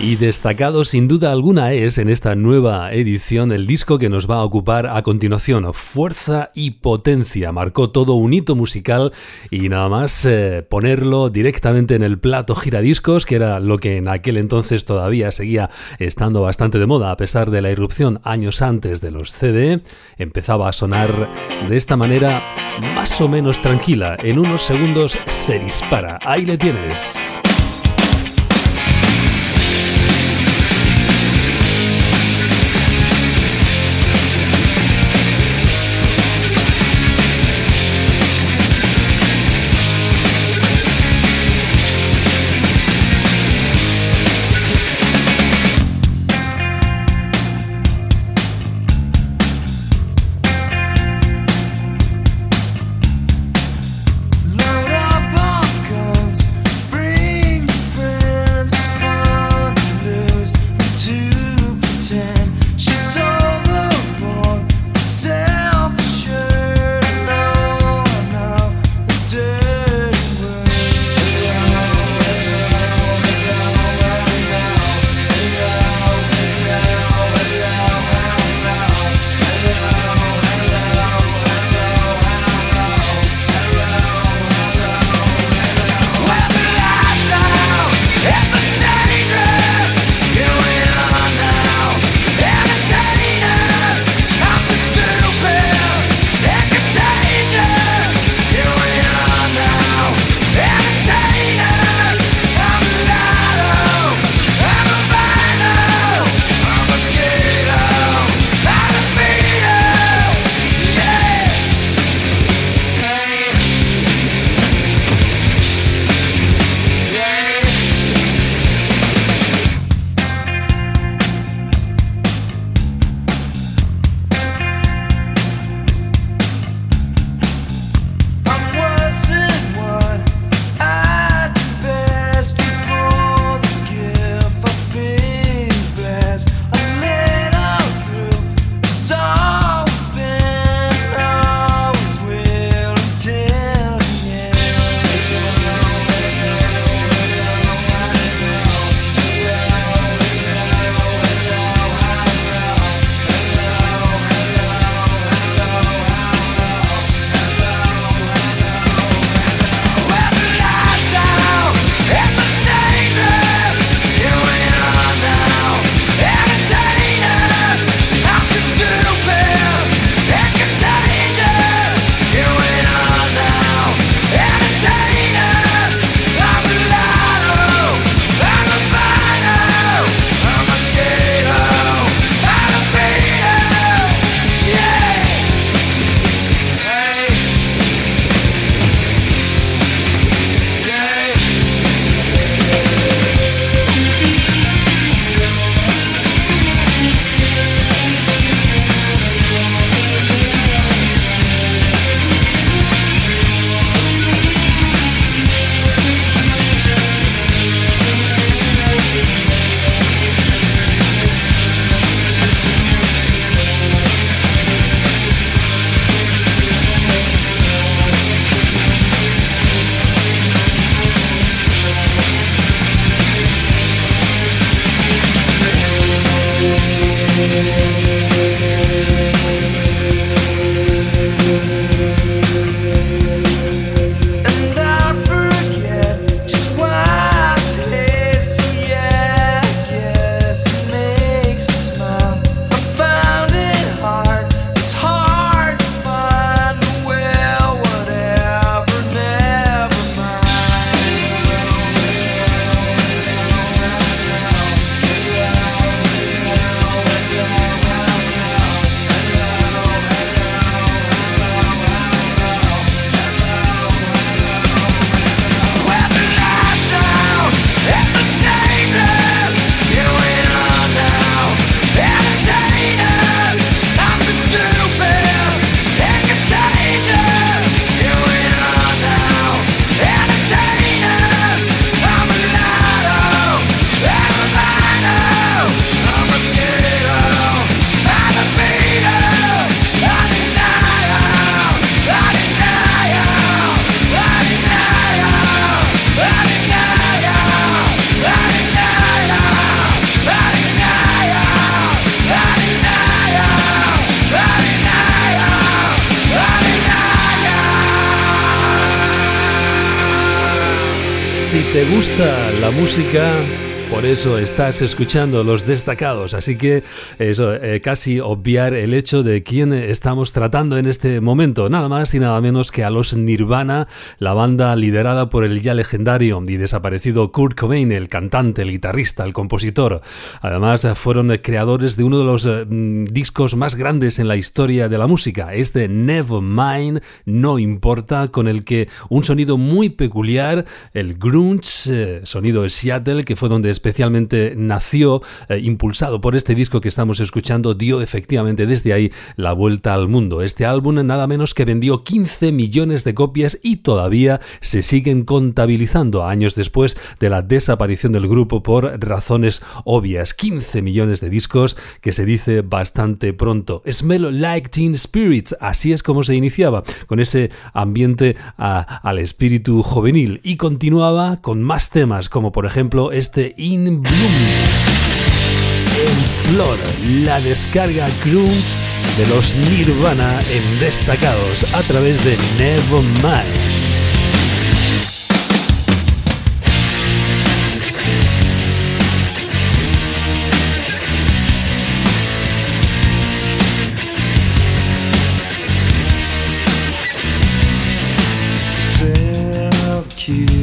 y destacado sin duda alguna es en esta nueva edición el disco que nos va a ocupar a continuación. Fuerza y potencia. Marcó todo un hito musical y nada más eh, ponerlo directamente en el plato giradiscos, que era lo que en aquel entonces todavía seguía estando bastante de moda a pesar de la irrupción años antes de los CD, empezaba a sonar de esta manera más o menos tranquila. En unos segundos se dispara. Ahí le tienes. Te gusta la música, por eso estás escuchando los destacados, así que eso, eh, casi obviar el hecho de quién estamos tratando en este momento, nada más y nada menos que a los Nirvana, la banda liderada por el ya legendario y desaparecido Kurt Cobain, el cantante, el guitarrista, el compositor. Además, fueron creadores de uno de los eh, mm, discos más grandes en la historia de la música, este Nevermind, no importa, con el que un sonido muy peculiar, el grunge, eh, sonido de Seattle, que fue donde especialmente nació, eh, impulsado por este disco que estamos escuchando, dio efectivamente desde ahí la vuelta al mundo. Este álbum nada menos que vendió 15 millones de copias y todavía se siguen contabilizando años después de la desaparición del grupo por razones obvias. 15 millones de discos que se dice bastante pronto. Smell Like Teen Spirits, así es como se iniciaba, con ese ambiente al espíritu juvenil y continuaba con más temas como por ejemplo este in Bloom. En Flor, la descarga Crunch de los Nirvana en destacados a través de Nevermind. you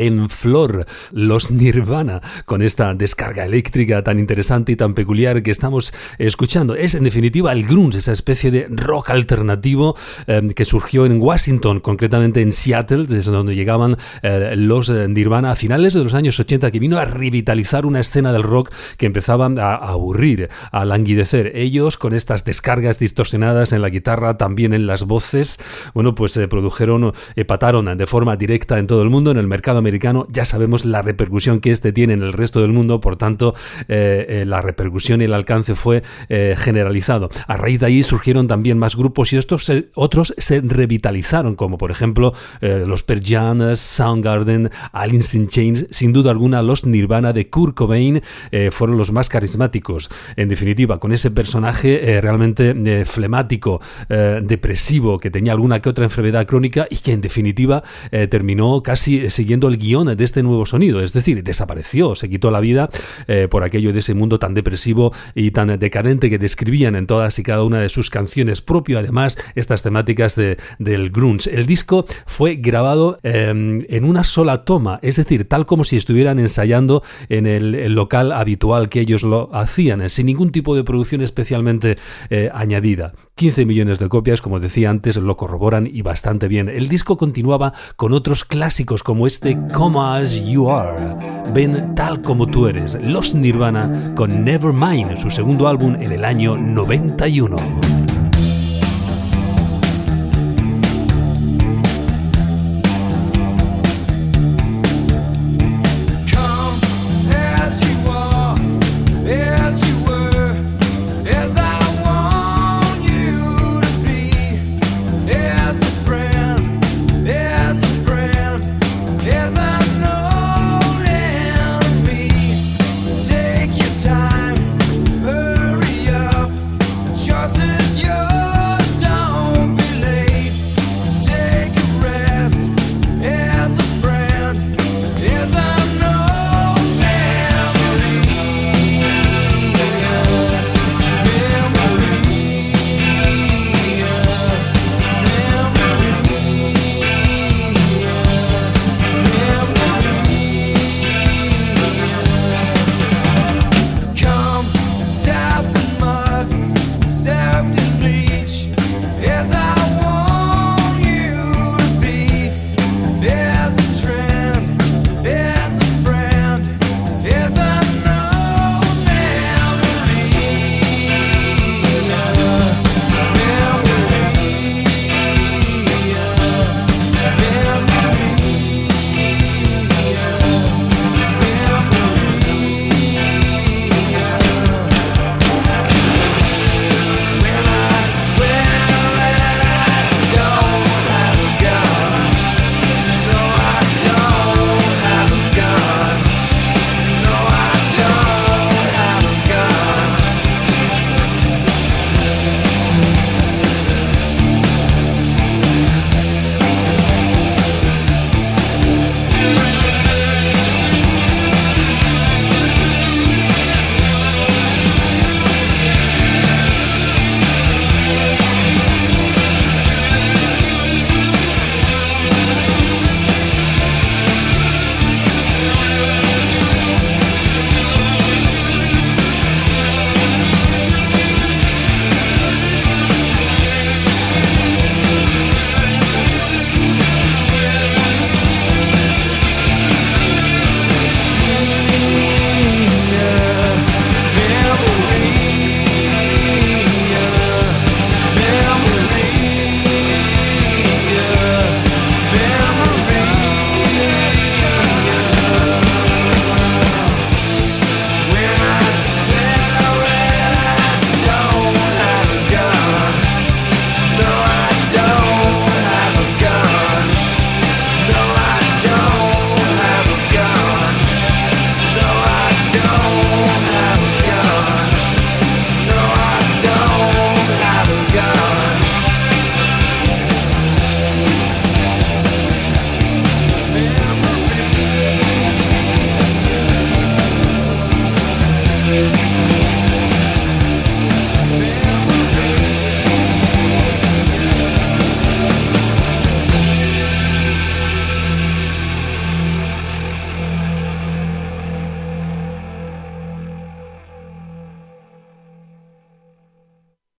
en flor, los Nirvana, con esta descarga eléctrica tan interesante y tan peculiar que estamos escuchando. Es en definitiva el grunge, esa especie de rock alternativo em, que surgió en Washington, concretamente en Seattle, desde donde llegaban eh, los eh, Nirvana a finales de los años 80, que vino a revitalizar una escena del rock que empezaba a aburrir, a languidecer. Ellos, con estas descargas distorsionadas en la guitarra, también en las voces, bueno, pues se produjeron, pataron de forma directa en todo el mundo, en el mercado americano. Ya sabemos la repercusión que este tiene en el resto del mundo, por tanto, la repercusión y el alcance fue generalizado. A raíz de ahí surgieron también más grupos y estos otros se revitalizaron, como por ejemplo los Pearl Soundgarden, Alice in Chains, sin duda alguna los Nirvana de Kurt Cobain eh, fueron los más carismáticos. En definitiva, con ese personaje eh, realmente eh, flemático, depresivo, que tenía alguna que otra enfermedad crónica y que en definitiva terminó casi siguiendo el guion de este nuevo sonido, es decir, desapareció, se quitó la vida por aquello de ese mundo tan depresivo y tan decadente que describían en todas y cada una de sus canciones, propio además estas temáticas de, del grunge. El disco fue grabado Em, en una sola toma, es decir, tal como si estuvieran ensayando en el, local habitual que ellos lo hacían, sin ningún tipo de producción especialmente eh, añadida. 15 millones de copias, como decía antes, lo corroboran y bastante bien. El disco continuaba con otros clásicos como este Come As You Are. Ven tal como tú eres. Los Nirvana con Nevermind, su segundo álbum en el año 91.